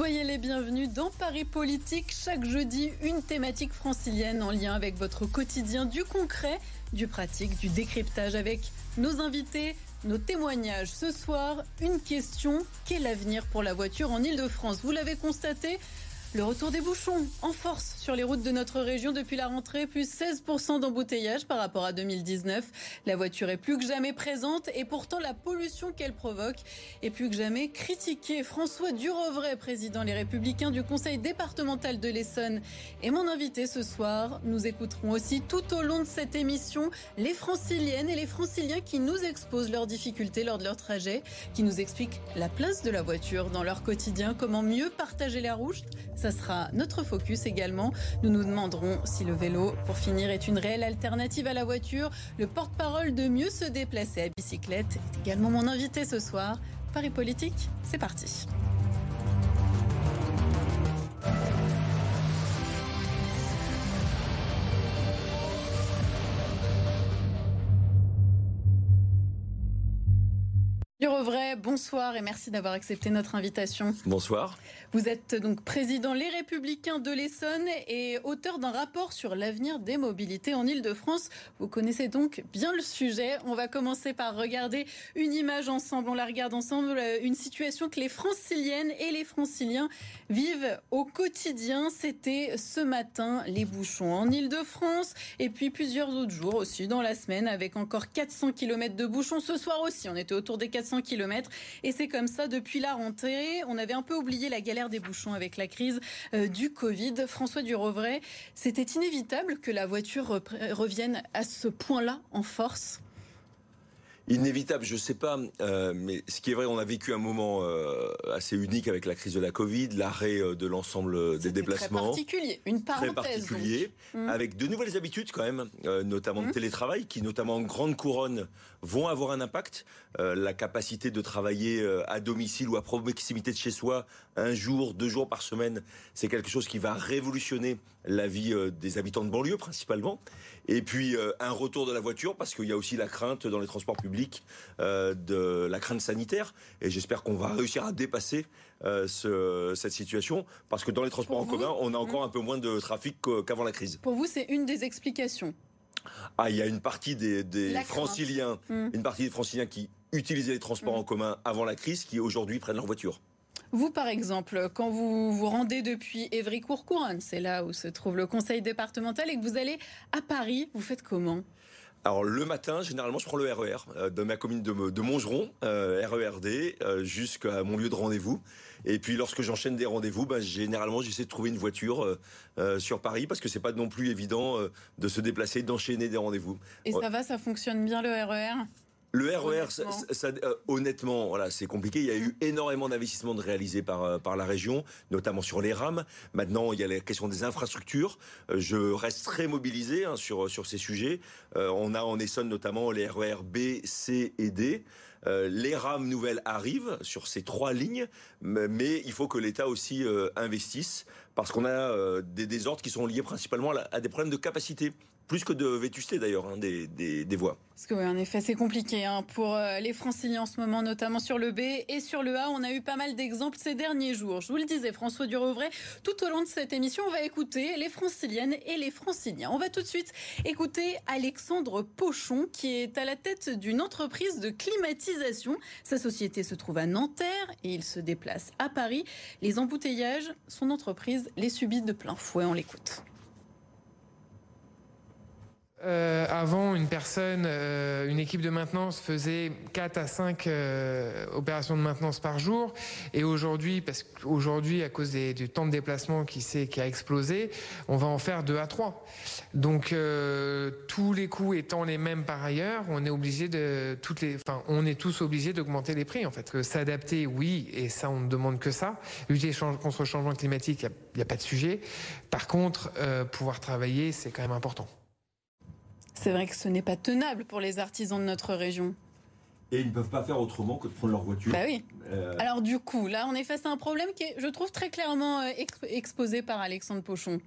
Soyez les bienvenus dans Paris Politique. Chaque jeudi, une thématique francilienne en lien avec votre quotidien, du concret, du pratique, du décryptage avec nos invités, nos témoignages. Ce soir, une question quel avenir pour la voiture en Ile-de-France Vous l'avez constaté le retour des bouchons en force sur les routes de notre région depuis la rentrée, plus 16% d'embouteillage par rapport à 2019. La voiture est plus que jamais présente et pourtant la pollution qu'elle provoque est plus que jamais critiquée. François Durovray, président Les Républicains du Conseil départemental de l'Essonne, est mon invité ce soir. Nous écouterons aussi tout au long de cette émission les franciliennes et les franciliens qui nous exposent leurs difficultés lors de leur trajet, qui nous expliquent la place de la voiture dans leur quotidien, comment mieux partager la route ça sera notre focus également. Nous nous demanderons si le vélo, pour finir, est une réelle alternative à la voiture. Le porte-parole de mieux se déplacer à bicyclette est également mon invité ce soir. Paris Politique, c'est parti. Bonsoir et merci d'avoir accepté notre invitation. Bonsoir. Vous êtes donc président Les Républicains de l'Essonne et auteur d'un rapport sur l'avenir des mobilités en Ile-de-France. Vous connaissez donc bien le sujet. On va commencer par regarder une image ensemble. On la regarde ensemble. Euh, une situation que les franciliennes et les franciliens vivent au quotidien. C'était ce matin les bouchons en Ile-de-France et puis plusieurs autres jours aussi dans la semaine avec encore 400 km de bouchons. Ce soir aussi, on était autour des 400 km. Et c'est comme ça depuis la rentrée. On avait un peu oublié la galère des bouchons avec la crise euh, du Covid. François Durovray, c'était inévitable que la voiture revienne à ce point-là en force? Inévitable, je ne sais pas, euh, mais ce qui est vrai, on a vécu un moment euh, assez unique avec la crise de la Covid, l'arrêt euh, de l'ensemble des déplacements. Très particulier, une parenthèse. Très particulier, mmh. avec de nouvelles habitudes quand même, notamment de mmh. télétravail, qui notamment en grande couronne vont avoir un impact. la capacité de travailler à domicile ou à proximité de chez soi, un jour, deux jours par semaine, c'est quelque chose qui va révolutionner la vie des habitants de banlieue principalement. Et puis un retour de la voiture, parce qu'il y a aussi la crainte dans les transports publics euh, de la crainte sanitaire. Et j'espère qu'on va réussir à dépasser euh, cette situation, parce que dans les transports en commun, on a encore mmh. un peu moins de trafic qu'avant la crise. Pour vous, c'est une des explications ah, il y a une partie des, franciliens, mmh. une partie des franciliens qui utilisaient les transports mmh. en commun avant la crise, qui aujourd'hui prennent leur voiture. Vous, par exemple, quand vous vous rendez depuis Évry-Courcouronne, c'est là où se trouve le conseil départemental, et que vous allez à Paris, vous faites comment? Alors le matin, généralement, je prends le RER e euh, de ma commune de, de Montgeron, euh, RERD, euh, jusqu'à mon lieu de rendez-vous. Et puis lorsque j'enchaîne des rendez-vous, ben, généralement j'essaie de trouver une voiture sur Paris parce que c'est pas non plus évident de se déplacer, d'enchaîner des rendez-vous. Et ça va, ça fonctionne bien le RER e le RER, euh, honnêtement, voilà, c'est compliqué. Il y a eu énormément d'investissements réalisés par, euh, par la région, notamment sur les rames. Maintenant, il y a la question des infrastructures. Euh, je reste très mobilisé hein, sur, sur ces sujets. on a en Essonne notamment les RER B, C et D. les rames nouvelles arrivent sur ces trois lignes, mais il faut que l'État aussi investisse parce qu'on a des désordres qui sont liés principalement à des problèmes de capacité plus que de vétusté d'ailleurs hein, des, des. Parce que en effet c'est compliqué hein, pour euh, les franciliens en ce moment, notamment sur le B et sur le A. On a eu pas mal d'exemples ces derniers jours. Je vous le disais, François Durovray, tout au long de cette émission, on va écouter les franciliennes et les franciliens. On va tout de suite écouter Alexandre Pochon qui est à la tête d'une entreprise de climatisation. Sa société se trouve à Nanterre et il se déplace à Paris. Les embouteillages, son entreprise les subit de plein fouet. On l'écoute. Euh, avant, une personne, euh, une équipe de maintenance faisait 4 à 5 euh, opérations de maintenance par jour. Et aujourd'hui, parce qu'aujourd'hui, à cause des, du temps de déplacement qui, qui a explosé, on va en faire 2 à 3. Donc, tous les coûts étant les mêmes par ailleurs, on est obligé de toutes les, enfin, on est tous obligés d'augmenter les prix en fait. S'adapter, oui, et ça, on ne demande que ça. Lutter contre le changement climatique, il n'y a, a, pas de sujet. Par contre, pouvoir travailler, c'est quand même important. C'est vrai que ce n'est pas tenable pour les artisans de notre région. Et ils ne peuvent pas faire autrement que de prendre leur voiture. Bah oui. Euh, Alors du coup, là, on est face à un problème qui est, je trouve, très clairement euh, exposé par Alexandre Pochon.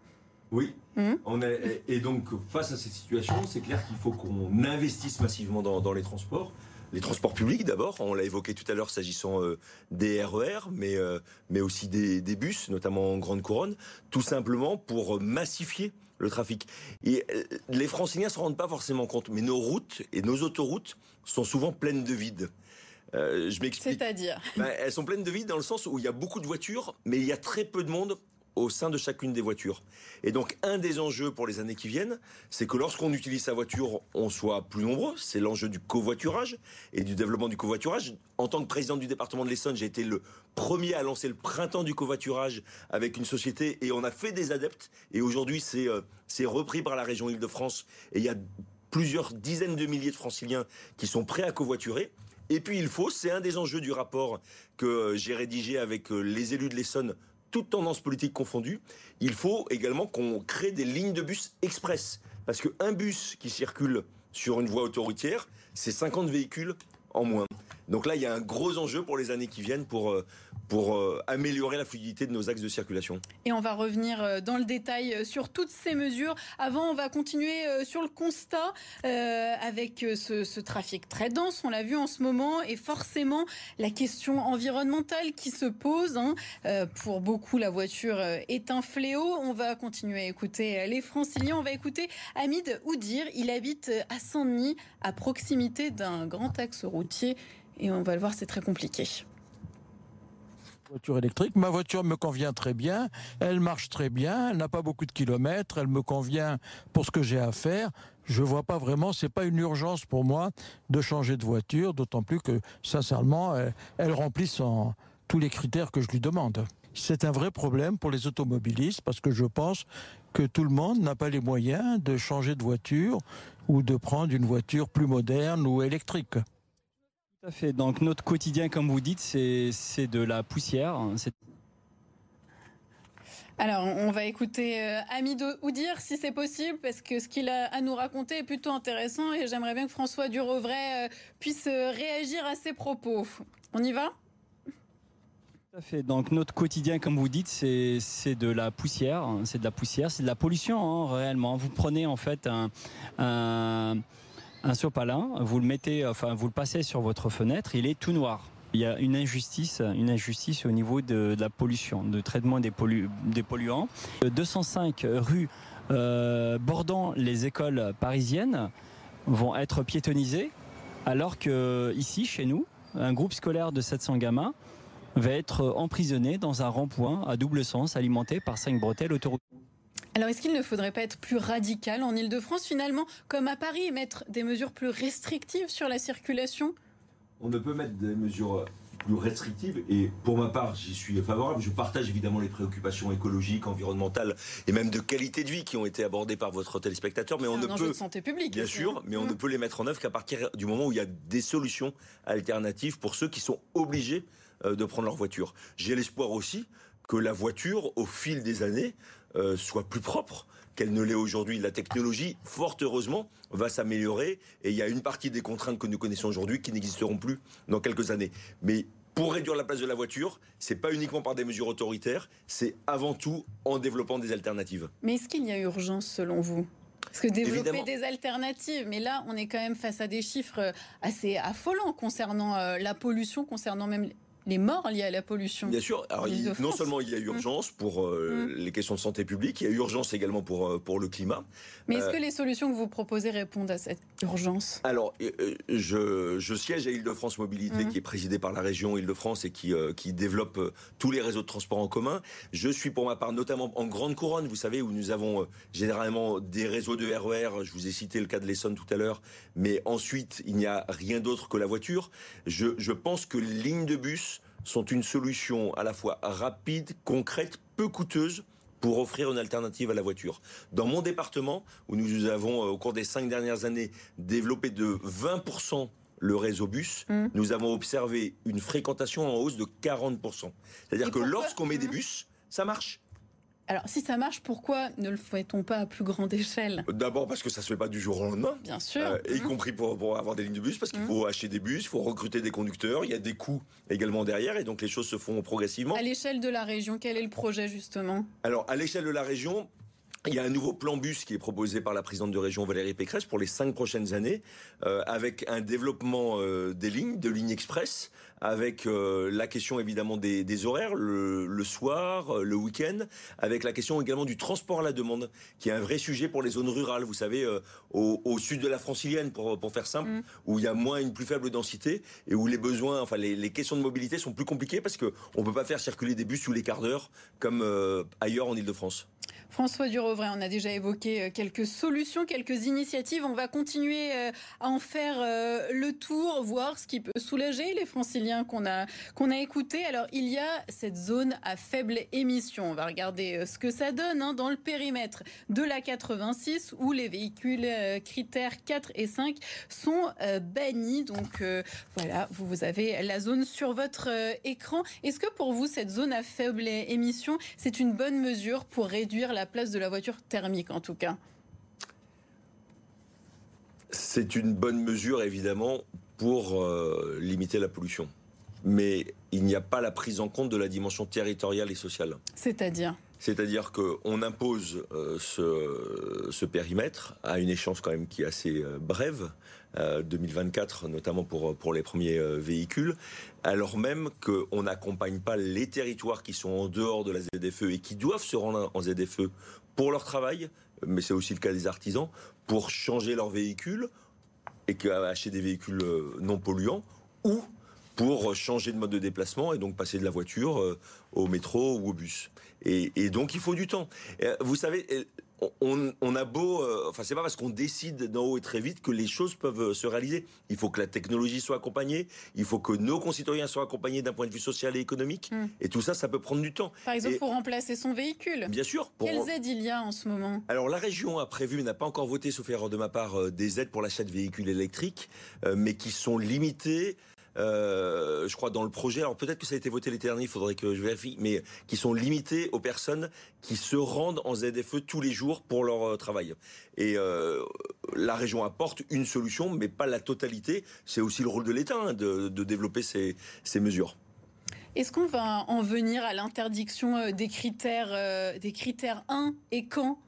Oui. Hum? On est, et donc, face à cette situation, c'est clair qu'il faut qu'on investisse massivement dans, les transports. les transports publics d'abord, on l'a évoqué tout à l'heure s'agissant euh, des RER, e mais, euh, mais aussi des, des, bus, notamment en grande couronne, tout simplement pour massifier le trafic. Et les franciliens ne se rendent pas forcément compte, mais nos routes et nos autoroutes sont souvent pleines de vide. je m'explique. C'est-à-dire? Ben, Elles sont pleines de vide dans le sens où il y a beaucoup de voitures, mais il y a très peu de monde au sein de chacune des voitures. Et donc un des enjeux pour les années qui viennent, c'est que lorsqu'on utilise sa voiture, on soit plus nombreux. C'est l'enjeu du covoiturage et du développement du covoiturage. En tant que président du département de l'Essonne, j'ai été le premier à lancer le printemps du covoiturage avec une société et on a fait des adeptes. Et aujourd'hui, c'est euh, repris par la région Île-de-France et il y a plusieurs dizaines de milliers de franciliens qui sont prêts à covoiturer. Et puis il faut, c'est un des enjeux du rapport que j'ai rédigé avec euh, les élus de l'Essonne toutes tendances politiques confondues, il faut également qu'on crée des lignes de bus express. Parce qu'un bus qui circule sur une voie autoroutière, c'est 50 véhicules en moins. Donc là, il y a un gros enjeu pour les années qui viennent pour, euh, pour euh, améliorer la fluidité de nos axes de circulation. Et on va revenir euh, dans le détail sur toutes ces mesures. Avant, on va continuer sur le constat avec ce, trafic très dense, on l'a vu en ce moment, et forcément la question environnementale qui se pose. Hein. pour beaucoup, la voiture est un fléau. On va continuer à écouter les franciliens. On va écouter Hamid Oudir. Il habite à Saint-Denis, à proximité d'un grand axe routier. Et on va le voir, c'est très compliqué. Ma voiture me convient très bien, elle marche très bien, elle n'a pas beaucoup de kilomètres, elle me convient pour ce que j'ai à faire. Je vois pas vraiment, c'est pas une urgence pour moi de changer de voiture, d'autant plus que sincèrement, elle, remplit tous les critères que je lui demande. C'est un vrai problème pour les automobilistes parce que je pense que tout le monde n'a pas les moyens de changer de voiture ou de prendre une voiture plus moderne ou électrique. Tout à fait. Donc notre quotidien, comme vous dites, c'est de la poussière. Alors, on va écouter euh, Amido Oudir si c'est possible, parce que ce qu'il a à nous raconter est plutôt intéressant et j'aimerais bien que François Durovray euh, puisse euh, réagir à ses propos. On y va? Tout à fait. Donc notre quotidien, comme vous dites, c'est de la poussière, c'est de la poussière, c'est de la pollution hein, réellement. Vous prenez en fait un un sopalin, vous le mettez, enfin vous le passez sur votre fenêtre, il est tout noir. Il y a une injustice, une injustice au niveau de, la pollution, de traitement des, polluants. 205 rues euh, bordant les écoles parisiennes vont être piétonnisées, alors que ici, chez nous, un groupe scolaire de 700 gamins va être emprisonné dans un rond-point à double sens alimenté par cinq bretelles autoroutes. Alors, est-ce qu'il ne faudrait pas être plus radical en Ile-de-France, finalement, comme à Paris, et mettre des mesures plus restrictives sur la circulation? On ne peut mettre des mesures plus restrictives et pour ma part j'y suis favorable. Je partage évidemment les préoccupations écologiques, environnementales et même de qualité de vie qui ont été abordées par votre téléspectateur, mais on ne peut de santé publique bien sûr, mais on ne mmh. peut les mettre en œuvre qu'à partir du moment où il y a des solutions alternatives pour ceux qui sont obligés euh, de prendre leur voiture. J'ai l'espoir aussi que la voiture, au fil des années, euh, soit plus propre qu'elle ne l'est aujourd'hui. La technologie, fort heureusement, va s'améliorer et il y a une partie des contraintes que nous connaissons aujourd'hui qui n'existeront plus dans quelques années. Mais pour réduire la place de la voiture, c'est pas uniquement par des mesures autoritaires, c'est avant tout en développant des alternatives. Mais est-ce qu'il y a urgence selon vous? Parce que développer des alternatives, mais là, on est quand même face à des chiffres assez affolants concernant euh, la pollution, concernant même les morts liées à la pollution. Bien sûr. Alors, non seulement il y a mmh. urgence pour euh, mmh. les questions de santé publique, il y a urgence également pour, euh, pour le climat. Mais est-ce euh, que les solutions que vous proposez répondent à cette urgence? Alors, je, je, siège à Île-de-France Mobilité, mmh. qui est présidée par la région Île-de-France et qui, qui développe tous les réseaux de transport en commun. Je suis pour ma part notamment en Grande Couronne, vous savez, où nous avons généralement des réseaux de RER. E je vous ai cité le cas de l'Essonne tout à l'heure. Mais ensuite, il n'y a rien d'autre que la voiture. Je, je pense que lignes de bus sont une solution à la fois rapide, concrète, peu coûteuse pour offrir une alternative à la voiture. Dans mon département, où nous avons, euh, au cours des cinq dernières années, développé de 20% le réseau bus, mmh. nous avons observé une fréquentation en hausse de 40%. C'est-à-dire que lorsqu'on met des mmh. bus, ça marche. Alors, si ça marche, pourquoi ne le fait-on pas à plus grande échelle? D'abord parce que ça se fait pas du jour au lendemain. Bien sûr. Euh, y compris pour, avoir des lignes de bus, parce qu'il mmh. faut acheter des bus, il faut recruter des conducteurs, il y a des coûts également derrière, et donc les choses se font progressivement. À l'échelle de la région, quel est le projet justement? Alors, à l'échelle de la région, il y a un nouveau plan bus qui est proposé par la présidente de région Valérie Pécresse pour les cinq prochaines années, euh, avec un développement euh, des lignes, de lignes express, avec euh, la question évidemment des, des horaires, le, le, soir, le week-end, avec la question également du transport à la demande, qui est un vrai sujet pour les zones rurales, vous savez, au, au, sud de la francilienne, pour, pour faire simple, mm. où il y a moins une plus faible densité et où les besoins, enfin les, les questions de mobilité sont plus compliquées parce qu'on ne peut pas faire circuler des bus tous les quarts d'heure comme ailleurs en Ile-de-France. François Durovray, on a déjà évoqué euh, quelques solutions, quelques initiatives. On va continuer euh, à en faire euh, le tour, voir ce qui peut soulager les franciliens qu'on a, a écoutés. Alors, il y a cette zone à faible émission. On va regarder ce que ça donne hein, dans le périmètre de la 86 où les véhicules critères 4 et 5 sont bannis. Donc, voilà, vous avez la zone sur votre écran. Est-ce que pour vous, cette zone à faible émission, c'est une bonne mesure pour réduire la place de la voiture thermique en tout cas C'est une bonne mesure évidemment pour euh, limiter la pollution. Mais il n'y a pas la prise en compte de la dimension territoriale et sociale. C'est-à-dire? C'est-à-dire qu'on impose euh, ce, ce, périmètre à une échéance quand même qui est assez euh, brève, 2024 notamment pour, pour les premiers véhicules, alors même qu'on n'accompagne pas les territoires qui sont en dehors de la ZFE et qui doivent se rendre en ZFE pour leur travail, mais c'est aussi le cas des artisans, pour changer leur véhicule et acheter des véhicules euh, non polluants ou pour changer de mode de déplacement et donc passer de la voiture euh, au métro ou au bus. Et donc il faut du temps. Vous savez, on, a beau, euh, enfin c'est pas parce qu'on décide d'en haut et très vite que les choses peuvent euh, se réaliser. Il faut que la technologie soit accompagnée, il faut que nos concitoyens soient accompagnés d'un point de vue social et économique, hmm. et tout ça, ça peut prendre du temps. Par exemple, pour remplacer son véhicule. Bien sûr. Quelles aides il y a en ce moment? Alors la région a prévu, n'a pas encore voté, sauf erreur de ma part, euh, des aides pour l'achat de véhicules électriques, mais qui sont limitées euh, je crois, dans le projet. Alors peut-être que ça a été voté l'été dernier, il faudrait que je vérifie, mais qui sont limités aux personnes qui se rendent en ZFE tous les jours pour leur euh, travail. Et euh, la région apporte une solution, mais pas la totalité. C'est aussi le rôle de l'État hein, de, de, développer ces, ces mesures. Est-ce qu'on va en venir à l'interdiction des critères, euh, des critères 1 et quand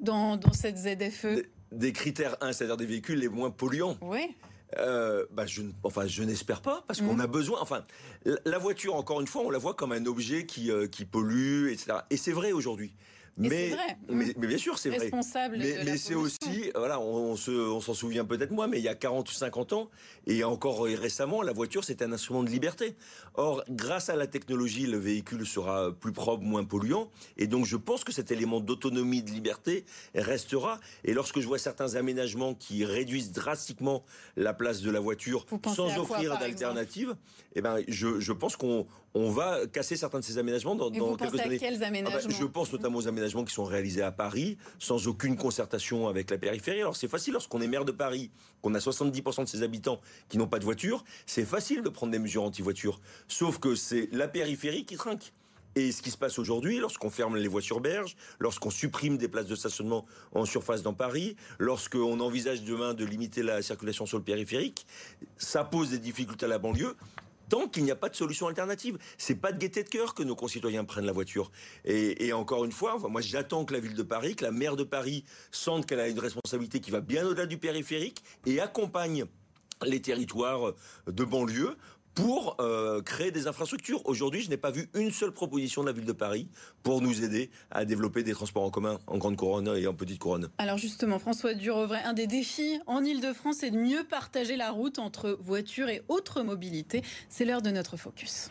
dans, dans cette ZFE? Des, des critères 1, c'est-à-dire des véhicules les moins polluants. Oui. Euh, bah je, enfin, je n'espère pas, parce qu'on mmh. a besoin. Enfin, la voiture, encore une fois, on la voit comme un objet qui, euh, qui pollue, etc. Et c'est vrai aujourd'hui. Mais, mais, mais, bien sûr, c'est vrai. Mais, mais c'est aussi, voilà, on, on s'en on souvient peut-être moins, mais il y a 40 ou 50 ans, et encore récemment, la voiture, c'était un instrument de liberté. Or, grâce à la technologie, le véhicule sera plus propre, moins polluant, et donc je pense que cet élément d'autonomie, de liberté restera. Et lorsque je vois certains aménagements qui réduisent drastiquement la place de la voiture sans offrir d'alternative, eh ben, je, je pense qu'on on va casser certains de ces aménagements dans, Et dans vous quelques années. À quels aménagements ah bah, Je pense notamment aux aménagements qui sont réalisés à Paris, sans aucune concertation avec la périphérie. Alors c'est facile lorsqu'on est maire de Paris, qu'on a 70% de ses habitants qui n'ont pas de voiture, c'est facile de prendre des mesures anti-voiture. Sauf que c'est la périphérie qui trinque. Et ce qui se passe aujourd'hui, lorsqu'on ferme les voies sur berge, lorsqu'on supprime des places de stationnement en surface dans Paris, lorsqu'on envisage demain de limiter la circulation sur le périphérique, ça pose des difficultés à la banlieue tant qu'il n'y a pas de solution alternative. C'est pas de gaieté de cœur que nos concitoyens prennent la voiture. Et, et encore une fois, moi j'attends que la ville de Paris, que la maire de Paris sente qu'elle a une responsabilité qui va bien au-delà du périphérique et accompagne les territoires de banlieue pour euh, créer des infrastructures. Aujourd'hui, je n'ai pas vu une seule proposition de la ville de Paris pour nous aider à développer des transports en commun en grande couronne et en petite couronne. Alors justement, François Durovray, un des défis en Ile-de-France, c'est de mieux partager la route entre voitures et autres mobilités. C'est l'heure de notre focus.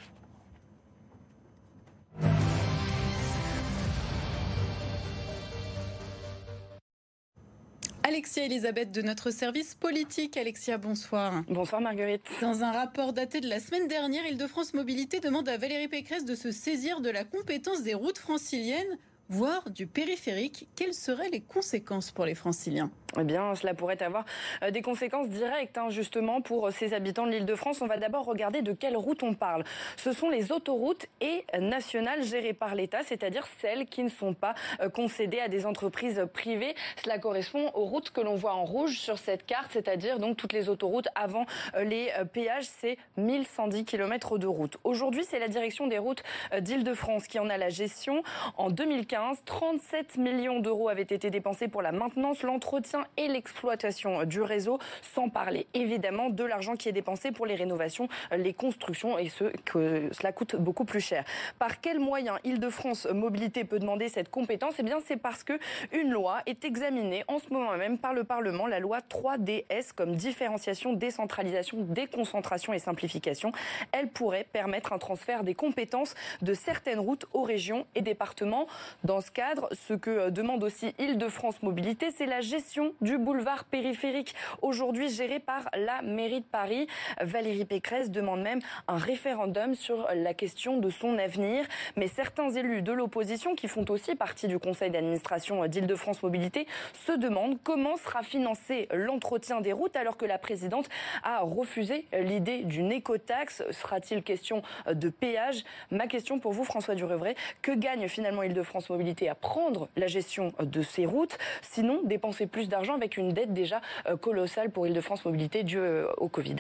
Alexia Elisabeth de notre service politique. Alexia, bonsoir. Bonsoir Marguerite. Dans un rapport daté de la semaine dernière, Île-de-France Mobilité demande à Valérie Pécresse de se saisir de la compétence des routes franciliennes voire du périphérique. Quelles seraient les conséquences pour les franciliens? Eh bien, cela pourrait avoir euh, des conséquences directes, hein, justement, pour ces habitants de l'île de France. On va d'abord regarder de quelles routes on parle. Ce sont les autoroutes et nationales gérées par l'État, c'est-à-dire celles qui ne sont pas euh, concédées à des entreprises privées. Cela correspond aux routes que l'on voit en rouge sur cette carte, c'est-à-dire donc toutes les autoroutes avant euh, les péages. C'est 1110 km de route. Aujourd'hui, c'est la direction des routes d'Île-de-France qui en a la gestion. En 2015, 2015. 37 millions d'euros avaient été dépensés pour la maintenance, l'entretien et l'exploitation du réseau, sans parler évidemment de l'argent qui est dépensé pour les rénovations, les constructions et ce que cela coûte beaucoup plus cher. Par quels moyens Île-de-France Mobilité peut demander cette compétence? Eh bien, c'est parce que une loi est examinée en ce moment même par le Parlement, la loi 3DS comme différenciation, décentralisation, déconcentration et simplification. Elle pourrait permettre un transfert des compétences de certaines routes aux régions et départements. Dans ce cadre, ce que demande aussi Île-de-France Mobilité, c'est la gestion du boulevard périphérique, aujourd'hui géré par la mairie de Paris. Valérie Pécresse demande même un référendum sur la question de son avenir. Mais certains élus de l'opposition, qui font aussi partie du conseil d'administration d'Île-de-France Mobilité, se demandent comment sera financé l'entretien des routes alors que la présidente a refusé l'idée d'une écotaxe. Sera-t-il question de péage? Ma question pour vous, François Durevray, que gagne finalement Île-de-France Mobilité à prendre la gestion de ces routes Sinon, dépenser plus d'argent avec une dette déjà colossale pour Île-de-France Mobilité due au Covid.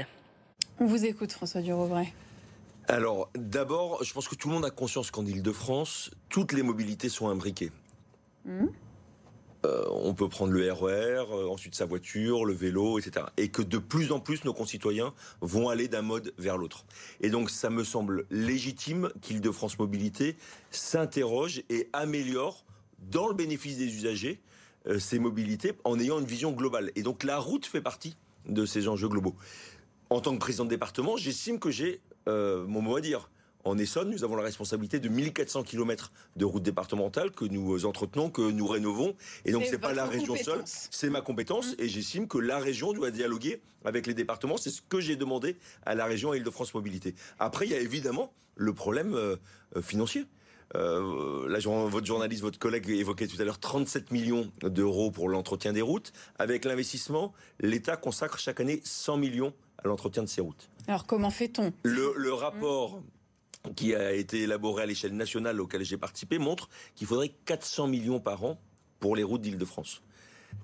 On vous écoute, François Durevray. Alors, d'abord, je pense que tout le monde a conscience qu'en Ile-de-France, toutes les mobilités sont imbriquées. Mmh. Euh, on peut prendre le RER, euh, ensuite sa voiture, le vélo, etc. Et que de plus en plus nos concitoyens vont aller d'un mode vers l'autre. Et donc ça me semble légitime qu'Île-de-France Mobilité s'interroge et améliore, dans le bénéfice des usagers, euh, ces mobilités en ayant une vision globale. Et donc la route fait partie de ces enjeux globaux. En tant que président de département, j'estime que j'ai mon mot à dire. En Essonne, nous avons la responsabilité de 1400 km de routes départementales que nous entretenons, que nous rénovons. Et donc, c'est pas la région seule, c'est ma compétence. Mmh. Et j'estime que la région doit dialoguer avec les départements. C'est ce que j'ai demandé à la région Île-de-France Mobilité. Après, il y a évidemment le problème euh, euh, financier. Euh, là, votre journaliste, votre collègue évoquait tout à l'heure 37 millions d'euros pour l'entretien des routes. Avec l'investissement, l'État consacre chaque année 100 millions à l'entretien de ces routes. Alors comment fait-on? Le, le, rapport qui a été élaboré à l'échelle nationale auquel j'ai participé montre qu'il faudrait 400 millions par an pour les routes d'Île-de-France.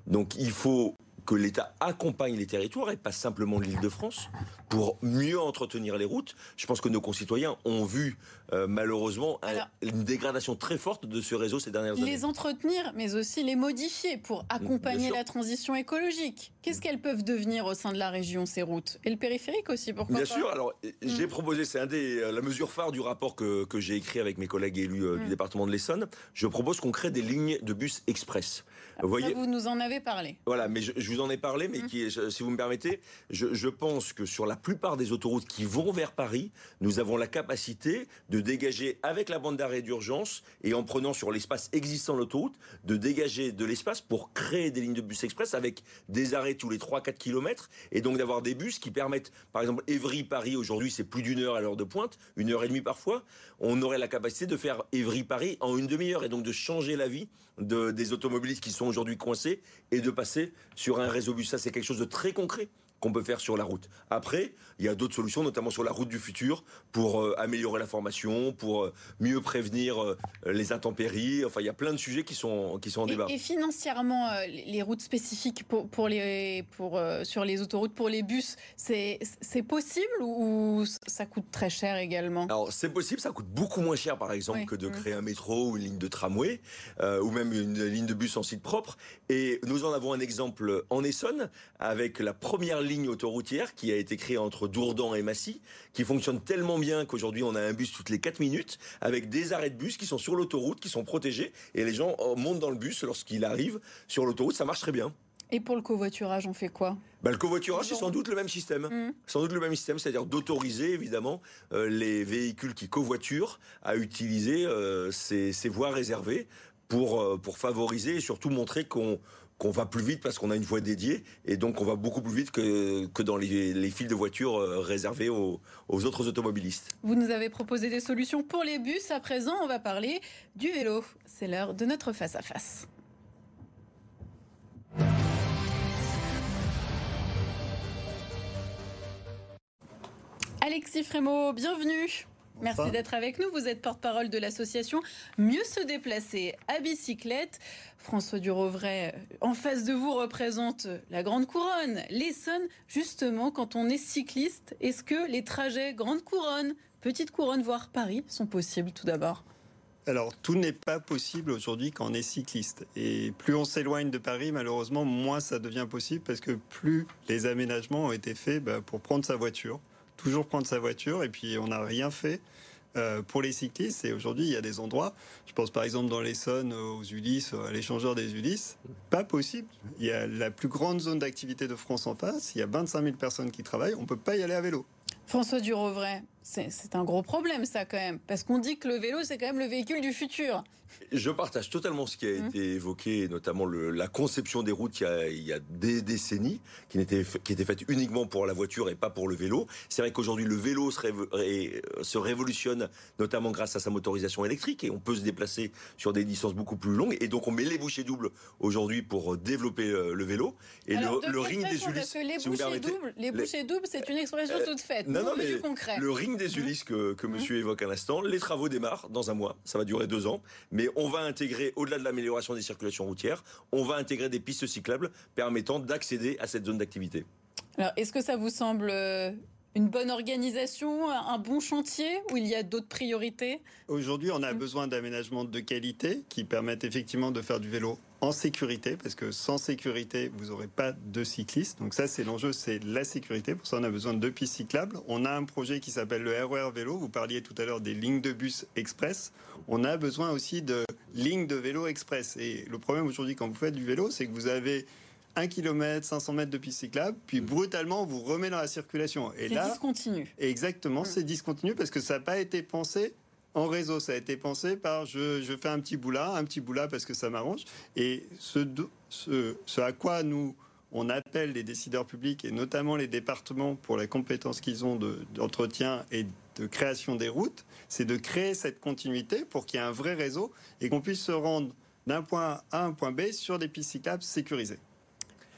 Donc il faut que l'État accompagne les territoires et pas simplement l'Île-de-France pour mieux entretenir les routes. Je pense que nos concitoyens ont vu euh, malheureusement une dégradation très forte de ce réseau ces dernières années. Les entretenir, mais aussi les modifier pour accompagner la transition écologique. Qu'est-ce qu'elles peuvent devenir au sein de la région, ces routes? Et le périphérique aussi, pourquoi Bien pas sûr, alors j'ai mm. proposé, c'est un des, euh, la mesure phare du rapport que, que j'ai écrit avec mes collègues élus euh, du mm. département de l'Essonne. Je propose qu'on crée des lignes de bus express. Vous, voyez, vous nous en avez parlé. Voilà, mais je, vous en ai parlé, mais qui, si vous me permettez, je, je pense que sur la plupart des autoroutes qui vont vers Paris, nous avons la capacité de dégager avec la bande d'arrêt d'urgence et en prenant sur l'espace existant de l'autoroute, de dégager de l'espace pour créer des lignes de bus express avec des arrêts tous les 3-4 km et donc d'avoir des bus qui permettent, par exemple, Évry-Paris, aujourd'hui c'est plus d'une heure à l'heure de pointe, une heure et demie parfois, on aurait la capacité de faire Évry-Paris en une demi-heure et donc de changer la vie de, des automobilistes qui sont aujourd'hui coincés et de passer sur un réseau bus. Ça, c'est quelque chose de très concret qu'on peut faire sur la route. Après, il y a d'autres solutions, notamment sur la route du futur, pour euh, améliorer la formation, pour euh, mieux prévenir euh, les intempéries. Enfin, il y a plein de sujets qui sont, qui sont en débat. Et financièrement, les routes spécifiques pour, pour les, pour, sur les autoroutes, pour les bus, c'est possible ou ça coûte très cher également? Alors, c'est possible, ça coûte beaucoup moins cher, par exemple, que de mmh. créer un métro ou une ligne de tramway, ou même une ligne de bus en site propre. Et nous en avons un exemple en Essonne, avec la première ligne ligne autoroutière qui a été créée entre Dourdan et Massy, qui fonctionne tellement bien qu'aujourd'hui on a un bus toutes les 4 minutes, avec des arrêts de bus qui sont sur l'autoroute, qui sont protégés, et les gens euh, montent dans le bus lorsqu'il arrive sur l'autoroute, ça marche très bien. Et pour le covoiturage, on fait quoi? Bah, Le covoiturage, c'est sans doute le même système. Mmh. Sans doute le même système, c'est-à-dire d'autoriser évidemment euh, les véhicules qui covoiturent à utiliser euh, ces, voies réservées pour, pour favoriser et surtout montrer qu'on qu'on va plus vite parce qu'on a une voie dédiée et donc on va beaucoup plus vite que, que dans les, les files de voitures euh, réservées aux, autres automobilistes. Vous nous avez proposé des solutions pour les bus. À présent, on va parler du vélo. C'est l'heure de notre face-à-face. Alexis Frémaux, bienvenue. Merci d'être avec nous. Vous êtes porte-parole de l'association Mieux se déplacer à bicyclette. François Durovray, en face de vous, représente la Grande Couronne, l'Essonne. Justement, quand on est cycliste, est-ce que les trajets Grande Couronne, Petite Couronne, voire Paris, sont possibles tout d'abord? Alors, tout n'est pas possible aujourd'hui quand on est cycliste. Et plus on s'éloigne de Paris, malheureusement, moins ça devient possible parce que plus les aménagements ont été faits bah, pour prendre sa voiture, toujours prendre sa voiture, et puis on n'a rien fait euh, pour les cyclistes. Et aujourd'hui, il y a des endroits, je pense par exemple dans l'Essonne, aux Ulysses, à l'échangeur des Ulysses, pas possible. Il y a la plus grande zone d'activité de France en face, il y a 25 000 personnes qui travaillent, on ne peut pas y aller à vélo. François Durovray, c'est un gros problème ça quand même, parce qu'on dit que le vélo c'est quand même le véhicule du futur. Je partage totalement ce qui a mmh. été évoqué, notamment la conception des routes il y a, des décennies, qui était, qui était faite uniquement pour la voiture et pas pour le vélo. C'est vrai qu'aujourd'hui le vélo se, se, révolutionne, notamment grâce à sa motorisation électrique, et on peut se déplacer sur des distances beaucoup plus longues. Et donc on met les bouchées doubles aujourd'hui pour développer euh, le vélo. Et le, ring des Ulysses. les, bouchées doubles, les, bouchées doubles, c'est une expression euh, toute faite. Non, non, mais le ring des Ulysses que, que monsieur évoque à l'instant, les travaux démarrent dans un mois. Ça va durer deux ans. Mais on va intégrer, au-delà de l'amélioration des circulations routières, on va intégrer des pistes cyclables permettant d'accéder à cette zone d'activité. Alors, est-ce que ça vous semble euh, une bonne organisation, un bon chantier ou il y a d'autres priorités? Aujourd'hui, on a mmh. besoin d'aménagements de qualité qui permettent effectivement de faire du vélo en sécurité, parce que sans sécurité, vous n'aurez pas de cyclistes. Donc ça, c'est l'enjeu, c'est la sécurité. Pour ça, on a besoin de deux pistes cyclables. On a un projet qui s'appelle le RER Vélo. Vous parliez tout à l'heure des lignes de bus express. On a besoin aussi de lignes de vélo express. Et le problème aujourd'hui, quand vous faites du vélo, c'est que vous avez 1 km, 500 mètres de piste cyclable, puis brutalement, vous remet dans la circulation. Et là, discontinu. Exactement, c'est discontinu parce que ça n'a pas été pensé en réseau. Ça a été pensé par je, fais un petit bout là, un petit bout là parce que ça m'arrange. Et ce, ce, à quoi nous on appelle les décideurs publics et notamment les départements pour la compétence qu'ils ont d'entretien et de création des routes, c'est de créer cette continuité pour qu'il y ait un vrai réseau et qu'on puisse se rendre d'un point A à un point B sur des pistes cyclables sécurisées.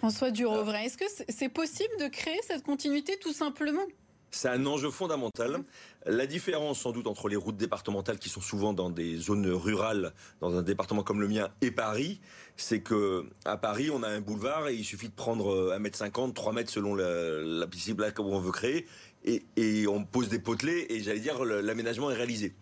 François Durovray, est-ce que c'est possible de créer cette continuité tout simplement? C'est un enjeu fondamental. La différence, sans doute, entre les routes départementales qui sont souvent dans des zones rurales, dans un département comme le mien, et Paris, c'est que à Paris, on a un boulevard et il suffit de prendre 1m50, 3 mètres selon la, la où on veut créer, et, et on pose des potelets et j'allais dire l'aménagement est réalisé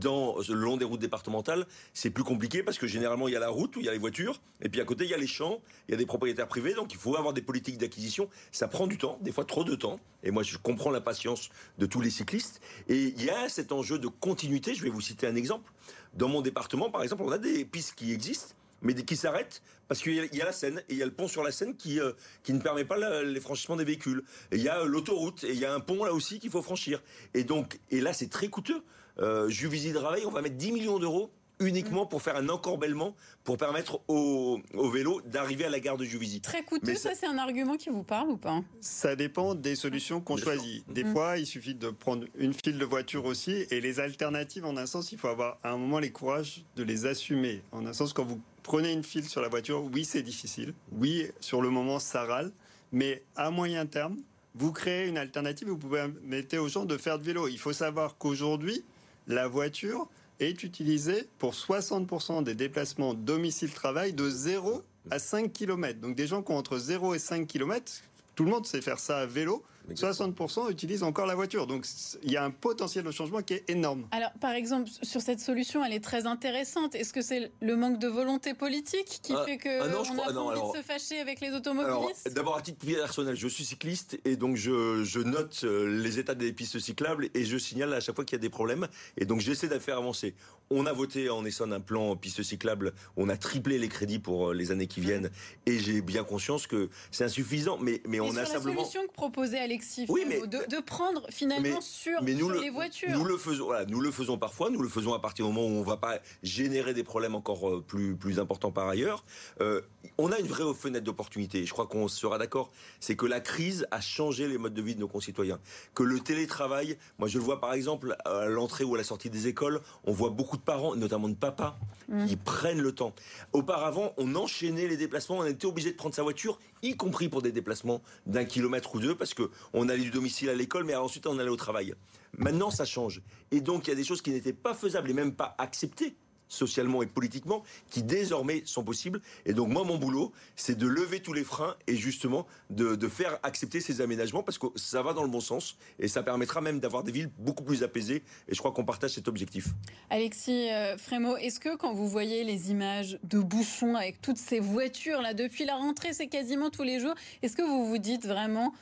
dans le long des routes départementales, c'est plus compliqué parce que généralement il y a la route où il y a les voitures et puis à côté il y a les champs, il y a des propriétaires privés, donc il faut avoir des politiques d'acquisition. Ça prend du temps, des fois trop de temps. Et moi je comprends la patience de tous les cyclistes. Et il y a cet enjeu de continuité. Je vais vous citer un exemple. Dans mon département, par exemple, on a des pistes qui existent mais qui s'arrêtent parce qu'il y, a la Seine et il y a le pont sur la Seine qui euh, qui ne permet pas les franchissements des véhicules. Il y a l'autoroute et il y a un pont là aussi qu'il faut franchir. Et donc et là c'est très coûteux euh, Juvisy Draveil, on va mettre 10 millions d'euros uniquement pour faire un encorbellement pour permettre au, vélo d'arriver à la gare de Juvisy. Très coûteux, ça, c'est un argument qui vous parle ou pas? Ça dépend des solutions qu'on choisit. Des mm. fois, il suffit de prendre une file de voiture aussi et les alternatives, en un sens, il faut avoir à un moment les courages de les assumer. En un sens, quand vous prenez une file sur la voiture, oui, c'est difficile. Oui, sur le moment, ça râle. Mais à moyen terme, vous créez une alternative, vous pouvez permettre aux gens de faire de vélo. Il faut savoir qu'aujourd'hui, la voiture est utilisée pour 60% des déplacements domicile-travail de 0 à 5 km. Donc des gens qui ont entre 0 et 5 km, tout le monde sait faire ça à vélo. 60% utilisent encore la voiture. Donc il y a un potentiel de changement qui est énorme. Alors par exemple, sur cette solution, elle est très intéressante. Est-ce que c'est le manque de volonté politique qui ah, fait que ah on a envie de se fâcher avec les automobilistes? D'abord à titre personnel, je suis cycliste et donc je, note euh, les états des pistes cyclables et je signale à chaque fois qu'il y a des problèmes. Et donc j'essaie de faire avancer. On a voté en Essonne un plan piste cyclable. On a triplé les crédits pour euh, les années qui viennent. Et j'ai bien conscience que c'est insuffisant. Mais, mais, on a simplement. La solution que proposait Alexis oui, mais, de, prendre finalement sur, les voitures. Nous le faisons. nous le faisons parfois. Nous le faisons à partir du moment où on ne va pas générer des problèmes encore euh, plus plus importants par ailleurs. Euh, on a une vraie fenêtre d'opportunité. Je crois qu'on sera d'accord. C'est que la crise a changé les modes de vie de nos concitoyens. Que le télétravail, moi je le vois par exemple à l'entrée ou à la sortie des écoles, on voit beaucoup de parents, notamment de papas, mm. qui prennent le temps. Auparavant, on enchaînait les déplacements, on était obligé de prendre sa voiture, y compris pour des déplacements d'un kilomètre ou deux, parce que on allait du domicile à l'école, mais ensuite on allait au travail. Maintenant, ça change. Et donc, il y a des choses qui n'étaient pas faisables et même pas acceptées socialement et politiquement, qui désormais sont possibles. Et donc moi, mon boulot, c'est de lever tous les freins et justement de, faire accepter ces aménagements parce que ça va dans le bon sens et ça permettra même d'avoir des villes beaucoup plus apaisées. Et je crois qu'on partage cet objectif. Alexis euh, Frémaux, est-ce que quand vous voyez les images de bouchons avec toutes ces voitures là depuis la rentrée, c'est quasiment tous les jours, est-ce que vous vous dites vraiment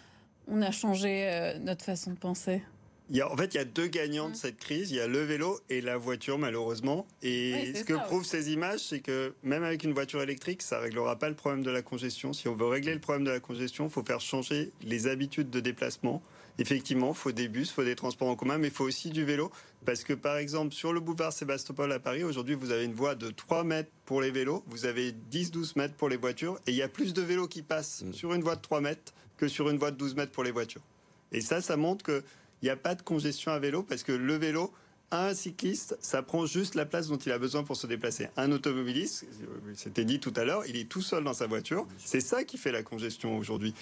on a changé euh, notre façon de penser en fait, il y a deux gagnants de cette crise. Il y a le vélo et la voiture, malheureusement. Et ce que prouvent ces images, c'est que même avec une voiture électrique, ça réglera pas le problème de la congestion. Si on veut régler le problème de la congestion, il faut faire changer les habitudes de déplacement. Effectivement, il faut des bus, il faut des transports en commun, mais il faut aussi du vélo. Parce que, par exemple, sur le boulevard Sébastopol à Paris, aujourd'hui, vous avez une voie de 3 mètres pour les vélos, vous avez 10-12 mètres pour les voitures, et il y a plus de vélos qui passent mm. sur une voie de 3 mètres que sur une voie de 12 mètres pour les voitures. Et ça, ça montre que il n'y a pas de congestion à vélo parce que le vélo, un cycliste, ça prend juste la place dont il a besoin pour se déplacer. Un automobiliste, c'était dit tout à l'heure, il est tout seul dans sa voiture. C'est ça qui fait la congestion aujourd'hui.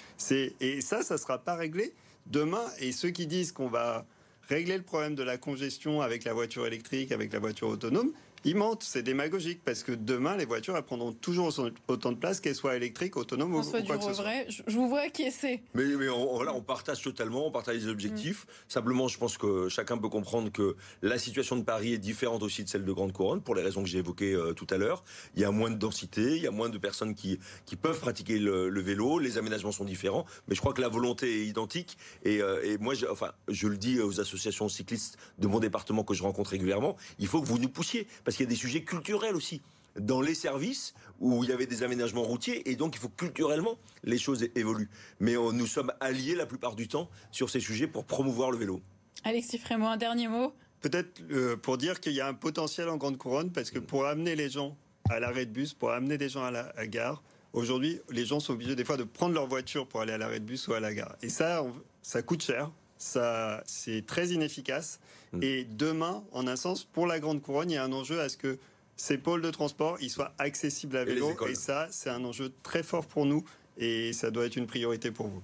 Et ça, ça ne sera pas réglé demain. Et ceux qui disent qu'on va régler le problème de la congestion avec la voiture électrique, avec la voiture autonome, ils mentent, c'est démagogique parce que demain, les voitures elles prendront toujours autant de place, qu'elles soient électriques, autonomes ou, quoi que ce soit. Je vous vois acquiescer. Mais, mais on, voilà, on partage totalement, on partage les objectifs. Mm. Simplement, je pense que chacun peut comprendre que la situation de Paris est différente aussi de celle de Grande Couronne pour les raisons que j'ai évoquées euh, tout à l'heure. Il y a moins de densité, il y a moins de personnes qui, qui peuvent pratiquer le, vélo, les aménagements sont différents, mais je crois que la volonté est identique. Et, euh, et moi, je, enfin, je le dis aux associations cyclistes de mon département que je rencontre régulièrement, il faut que vous nous poussiez parce qu'il y a des sujets culturels aussi dans les services où il y avait des aménagements routiers et donc il faut culturellement les choses évoluent. Mais euh, nous sommes alliés la plupart du temps sur ces sujets pour promouvoir le vélo. Alexis Frémont, un dernier mot? Peut-être euh, pour dire qu'il y a un potentiel en Grande Couronne parce que pour amener les gens à l'arrêt de bus, pour amener des gens à la gare, aujourd'hui les gens sont obligés des fois de prendre leur voiture pour aller à l'arrêt de bus ou à la gare. Et ça, ça coûte cher, ça c'est très inefficace. Mm. Et demain, en un sens, pour la Grande Couronne, il y a un enjeu à ce que ces pôles de transport ils soient accessibles à vélo. Et, et ça, c'est un enjeu très fort pour nous et ça doit être une priorité pour vous.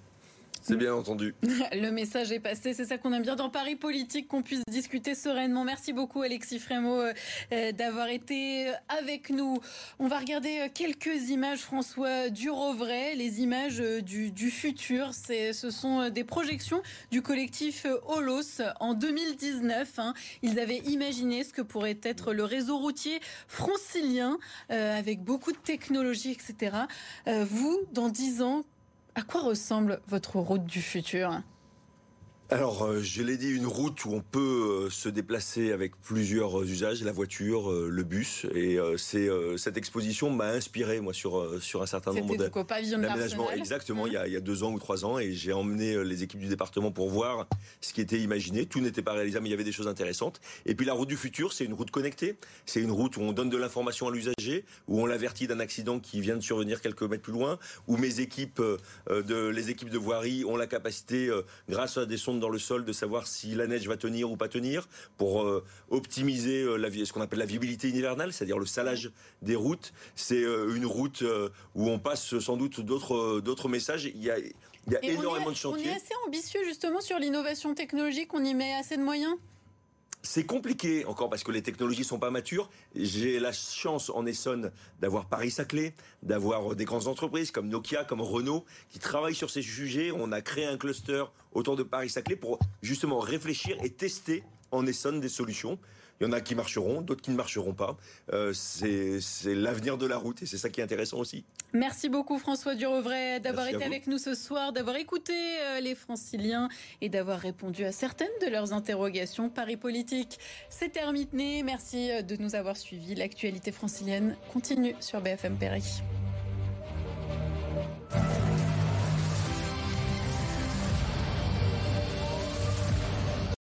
C'est bien entendu. Le message est passé. C'est ça qu'on aime bien dans Paris Politique, qu'on puisse discuter sereinement. Merci beaucoup, Alexis Frémaux, euh, euh, d'avoir été avec nous. On va regarder euh, quelques images, François Durovray, les images du, futur. Ce sont des projections du collectif Holos en 2019. Hein. Ils avaient imaginé ce que pourrait être le réseau routier francilien avec beaucoup de technologies, etc. vous, dans 10 ans, à quoi ressemble votre route du futur? Alors, euh, je l'ai dit, une route où on peut euh, se déplacer avec plusieurs usages, la voiture, euh, le bus. Et c'est cette exposition m'a inspiré, moi, sur, sur un certain nombre d'aménagements. Exactement, il, y a, il y a deux ans ou trois ans. Et j'ai emmené les équipes du département pour voir ce qui était imaginé. Tout n'était pas réalisable, mais il y avait des choses intéressantes. Et puis, la route du futur, c'est une route connectée. C'est une route où on donne de l'information à l'usager, où on l'avertit d'un accident qui vient de survenir quelques mètres plus loin, où mes équipes, de, les équipes de voirie ont la capacité, grâce à des sondes dans le sol de savoir si la neige va tenir ou pas tenir pour euh, optimiser euh, la, ce qu'on appelle la viabilité hivernale, c'est-à-dire le salage des routes. C'est euh, une route où on passe sans doute d'autres d'autres messages. Il y a, il y a énormément de chantiers. On est assez ambitieux justement sur l'innovation technologique. On y met assez de moyens? C'est compliqué encore parce que les technologies sont pas matures. J'ai la chance en Essonne d'avoir Paris-Saclay, d'avoir des grandes entreprises comme Nokia, comme Renault qui travaillent sur ces sujets. On a créé un cluster autour de Paris-Saclay pour justement réfléchir et tester en Essonne des solutions. Il y en a qui marcheront, d'autres qui ne marcheront pas. Euh, c'est l'avenir de la route et c'est ça qui est intéressant aussi. Merci beaucoup François Durovray d'avoir été avec nous ce soir, d'avoir écouté euh, les franciliens et d'avoir répondu à certaines de leurs interrogations. Paris Politique, c'est terminé. Merci euh, de nous avoir suivis. L'actualité francilienne continue sur BFM Paris.